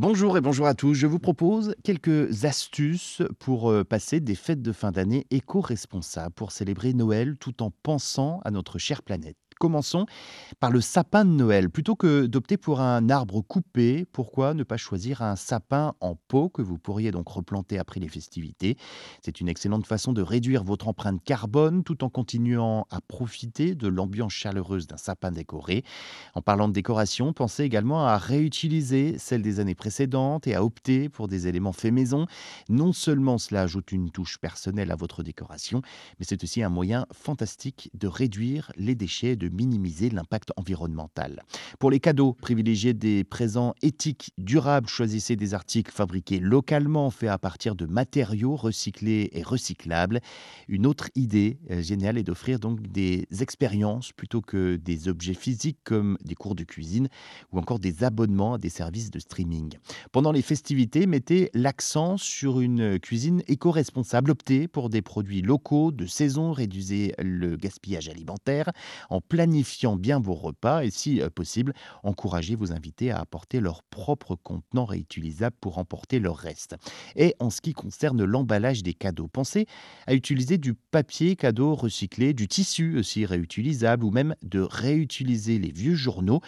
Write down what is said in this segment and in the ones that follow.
Bonjour et bonjour à tous. Je vous propose quelques astuces pour euh, passer des fêtes de fin d'année éco-responsables pour célébrer Noël tout en pensant à notre chère planète. Commençons par le sapin de Noël. Plutôt que d'opter pour un arbre coupé, pourquoi ne pas choisir un sapin en pot que vous pourriez donc replanter après les festivités? C'est une excellente façon de réduire votre empreinte carbone tout en continuant à profiter de l'ambiance chaleureuse d'un sapin décoré. En parlant de décoration, pensez également à réutiliser celle des années précédentes et à opter pour des éléments faits maison. Non seulement cela ajoute une touche personnelle à votre décoration, mais c'est aussi un moyen fantastique de réduire les déchets et de minimiser l'impact environnemental. Pour les cadeaux, privilégiez des présents éthiques, durables, choisissez des articles fabriqués localement, faits à partir de matériaux recyclés et recyclables. Une autre idée euh, géniale est d'offrir donc des expériences plutôt que des objets physiques comme des cours de cuisine ou encore des abonnements à des services de streaming. Pendant les festivités, mettez l'accent sur une cuisine éco-responsable. Optez pour des produits locaux, de saison, réduisez le gaspillage alimentaire en planifiant bien vos repas et si possible, encouragez vos invités à apporter leur propre contenant réutilisable pour emporter leur reste. Et en ce qui concerne l'emballage des cadeaux, pensez à utiliser du papier cadeau recyclé, du tissu aussi réutilisable ou même de réutiliser les vieux journaux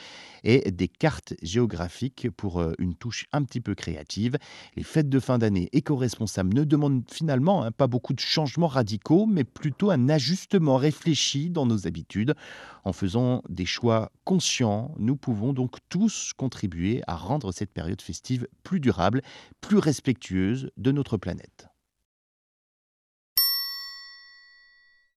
et des cartes géographiques pour une touche un petit peu créative. Les fêtes de fin d'année éco-responsables ne demandent finalement hein, pas beaucoup de changements radicaux, mais plutôt un ajustement réfléchi dans nos habitudes. En faisant des choix conscients, nous pouvons donc tous contribuer à rendre cette période festive plus durable, plus respectueuse de notre planète.